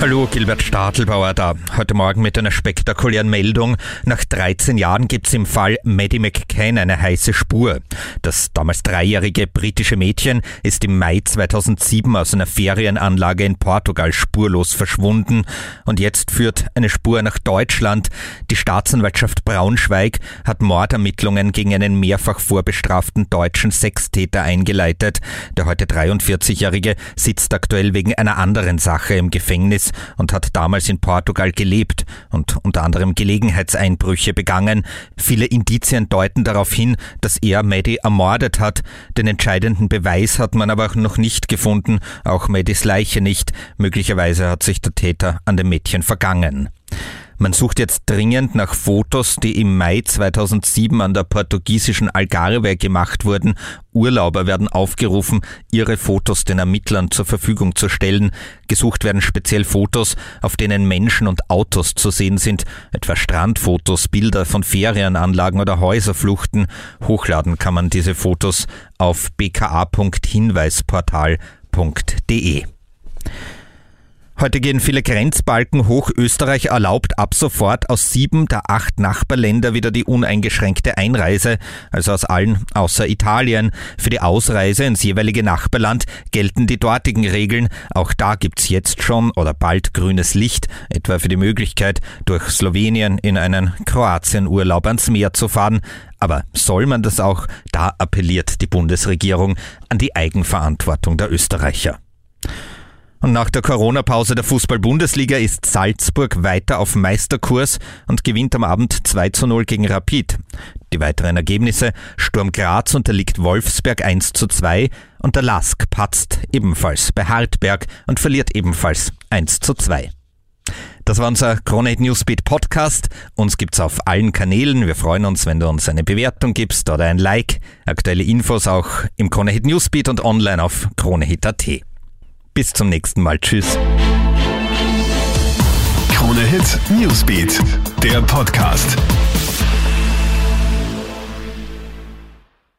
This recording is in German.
Hallo, Gilbert Stadelbauer da. Heute Morgen mit einer spektakulären Meldung. Nach 13 Jahren gibt's im Fall Maddie McCann eine heiße Spur. Das damals dreijährige britische Mädchen ist im Mai 2007 aus einer Ferienanlage in Portugal spurlos verschwunden. Und jetzt führt eine Spur nach Deutschland. Die Staatsanwaltschaft Braunschweig hat Mordermittlungen gegen einen mehrfach vorbestraften deutschen Sextäter eingeleitet. Der heute 43-Jährige sitzt aktuell wegen einer anderen Sache im Gefängnis und hat damals in Portugal gelebt und unter anderem Gelegenheitseinbrüche begangen. Viele Indizien deuten darauf hin, dass er Maddie ermordet hat. Den entscheidenden Beweis hat man aber noch nicht gefunden, auch Maddies Leiche nicht. Möglicherweise hat sich der Täter an dem Mädchen vergangen. Man sucht jetzt dringend nach Fotos, die im Mai 2007 an der portugiesischen Algarve gemacht wurden. Urlauber werden aufgerufen, ihre Fotos den Ermittlern zur Verfügung zu stellen. Gesucht werden speziell Fotos, auf denen Menschen und Autos zu sehen sind, etwa Strandfotos, Bilder von Ferienanlagen oder Häuserfluchten. Hochladen kann man diese Fotos auf bka.hinweisportal.de. Heute gehen viele Grenzbalken hoch. Österreich erlaubt ab sofort aus sieben der acht Nachbarländer wieder die uneingeschränkte Einreise, also aus allen außer Italien. Für die Ausreise ins jeweilige Nachbarland gelten die dortigen Regeln. Auch da gibt's jetzt schon oder bald grünes Licht, etwa für die Möglichkeit, durch Slowenien in einen Kroatienurlaub ans Meer zu fahren. Aber soll man das auch? Da appelliert die Bundesregierung an die Eigenverantwortung der Österreicher. Und nach der Corona-Pause der Fußball-Bundesliga ist Salzburg weiter auf Meisterkurs und gewinnt am Abend 2 zu 0 gegen Rapid. Die weiteren Ergebnisse Sturm Graz unterliegt Wolfsberg 1 zu 2 und der Lask patzt ebenfalls bei Hartberg und verliert ebenfalls 1 zu 2. Das war unser Kronehit Newsbeat Podcast. Uns gibt's auf allen Kanälen. Wir freuen uns, wenn du uns eine Bewertung gibst oder ein Like. Aktuelle Infos auch im Kronehit Newsbeat und online auf kronehit.at. Bis zum nächsten Mal. Tschüss. Krone Hit Newsbeat, der Podcast.